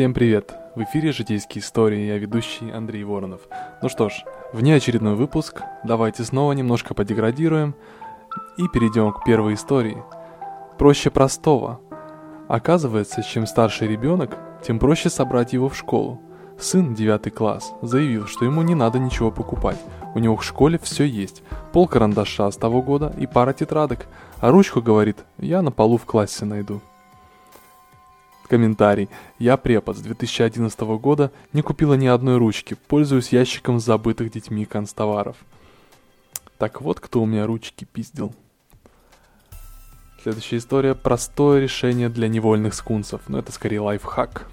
Всем привет! В эфире «Житейские истории», я ведущий Андрей Воронов. Ну что ж, внеочередной выпуск, давайте снова немножко подеградируем и перейдем к первой истории. Проще простого. Оказывается, чем старше ребенок, тем проще собрать его в школу. Сын, 9 класс, заявил, что ему не надо ничего покупать. У него в школе все есть. Пол карандаша с того года и пара тетрадок. А ручку, говорит, я на полу в классе найду. Комментарий. Я препод с 2011 года не купила ни одной ручки, пользуюсь ящиком забытых детьми констоваров. Так вот, кто у меня ручки пиздил. Следующая история. Простое решение для невольных скунсов, но это скорее лайфхак.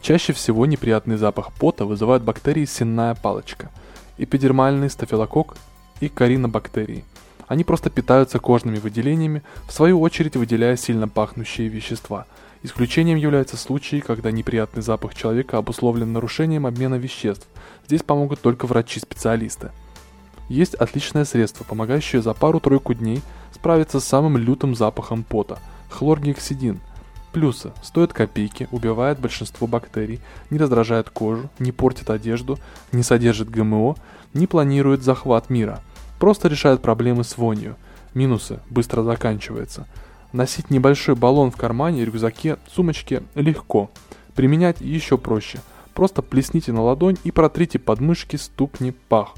Чаще всего неприятный запах пота вызывают бактерии сенная палочка, эпидермальный стафилококк и коринобактерии. Они просто питаются кожными выделениями, в свою очередь выделяя сильно пахнущие вещества – Исключением являются случаи, когда неприятный запах человека обусловлен нарушением обмена веществ. Здесь помогут только врачи-специалисты. Есть отличное средство, помогающее за пару-тройку дней справиться с самым лютым запахом пота – хлоргексидин. Плюсы – стоит копейки, убивает большинство бактерий, не раздражает кожу, не портит одежду, не содержит ГМО, не планирует захват мира. Просто решает проблемы с вонью. Минусы – быстро заканчивается – Носить небольшой баллон в кармане, рюкзаке, сумочке легко. Применять еще проще. Просто плесните на ладонь и протрите подмышки, ступни, пах.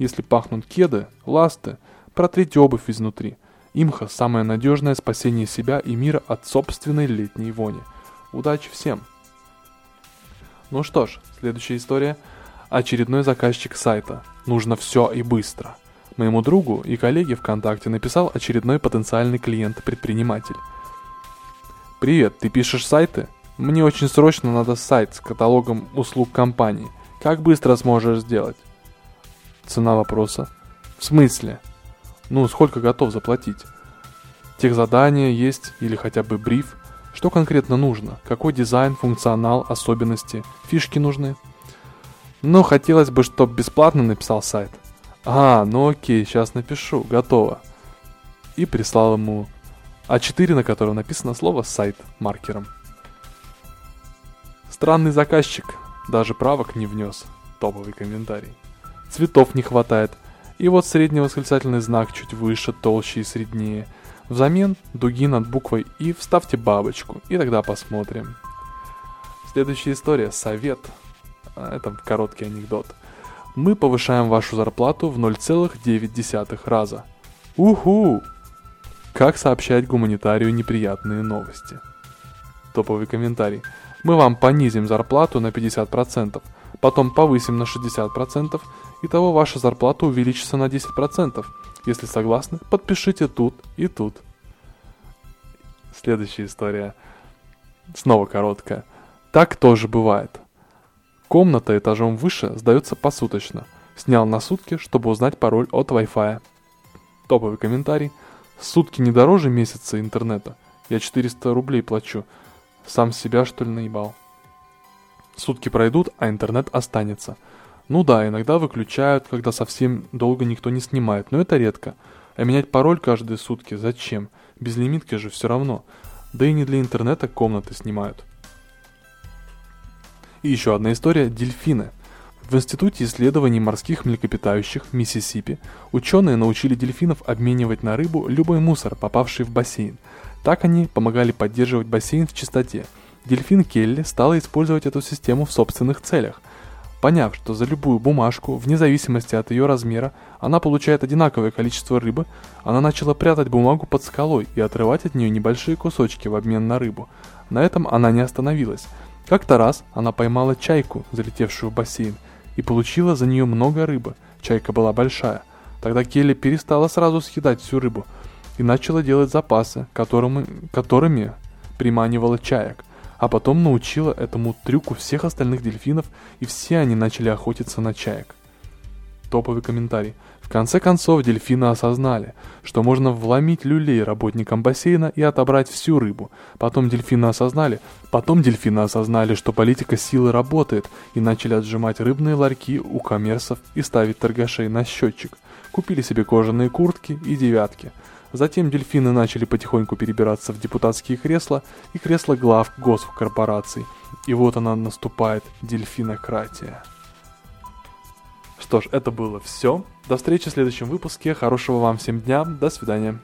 Если пахнут кеды, ласты, протрите обувь изнутри. Имха – самое надежное спасение себя и мира от собственной летней вони. Удачи всем! Ну что ж, следующая история. Очередной заказчик сайта. Нужно все и быстро. Моему другу и коллеге ВКонтакте написал очередной потенциальный клиент-предприниматель. «Привет, ты пишешь сайты? Мне очень срочно надо сайт с каталогом услуг компании. Как быстро сможешь сделать?» Цена вопроса. «В смысле? Ну, сколько готов заплатить?» Тех задания есть или хотя бы бриф? Что конкретно нужно? Какой дизайн, функционал, особенности, фишки нужны? Ну, хотелось бы, чтобы бесплатно написал сайт. А, ну окей, сейчас напишу, готово. И прислал ему А4, на котором написано слово «сайт» маркером. Странный заказчик, даже правок не внес. Топовый комментарий. Цветов не хватает. И вот средний восклицательный знак чуть выше, толще и среднее. Взамен дуги над буквой «и» вставьте бабочку, и тогда посмотрим. Следующая история – совет. А, это короткий анекдот – мы повышаем вашу зарплату в 0,9 раза. Уху! Как сообщать гуманитарию неприятные новости? Топовый комментарий. Мы вам понизим зарплату на 50%, потом повысим на 60%, и того ваша зарплата увеличится на 10%. Если согласны, подпишите тут и тут. Следующая история. Снова короткая. Так тоже бывает. Комната этажом выше сдается посуточно. Снял на сутки, чтобы узнать пароль от Wi-Fi. Топовый комментарий. Сутки не дороже месяца интернета. Я 400 рублей плачу. Сам себя что ли наебал? Сутки пройдут, а интернет останется. Ну да, иногда выключают, когда совсем долго никто не снимает, но это редко. А менять пароль каждые сутки зачем? Без лимитки же все равно. Да и не для интернета комнаты снимают. И еще одна история – дельфины. В Институте исследований морских млекопитающих Миссисипи ученые научили дельфинов обменивать на рыбу любой мусор, попавший в бассейн. Так они помогали поддерживать бассейн в чистоте. Дельфин Келли стала использовать эту систему в собственных целях. Поняв, что за любую бумажку, вне зависимости от ее размера, она получает одинаковое количество рыбы, она начала прятать бумагу под скалой и отрывать от нее небольшие кусочки в обмен на рыбу. На этом она не остановилась. Как-то раз она поймала чайку, залетевшую в бассейн, и получила за нее много рыбы. Чайка была большая. Тогда Келли перестала сразу съедать всю рыбу и начала делать запасы, которыми, которыми приманивала чаек. А потом научила этому трюку всех остальных дельфинов, и все они начали охотиться на чаек. Топовый комментарий – конце концов, дельфины осознали, что можно вломить люлей работникам бассейна и отобрать всю рыбу. Потом дельфины осознали, потом дельфины осознали, что политика силы работает, и начали отжимать рыбные ларьки у коммерсов и ставить торгашей на счетчик. Купили себе кожаные куртки и девятки. Затем дельфины начали потихоньку перебираться в депутатские кресла и кресла глав госкорпораций. И вот она наступает, дельфинократия. Что ж, это было все. До встречи в следующем выпуске. Хорошего вам всем дня. До свидания.